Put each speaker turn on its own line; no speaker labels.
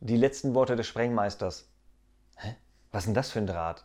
Die letzten Worte des Sprengmeisters. Hä? Was ist denn das für ein Draht?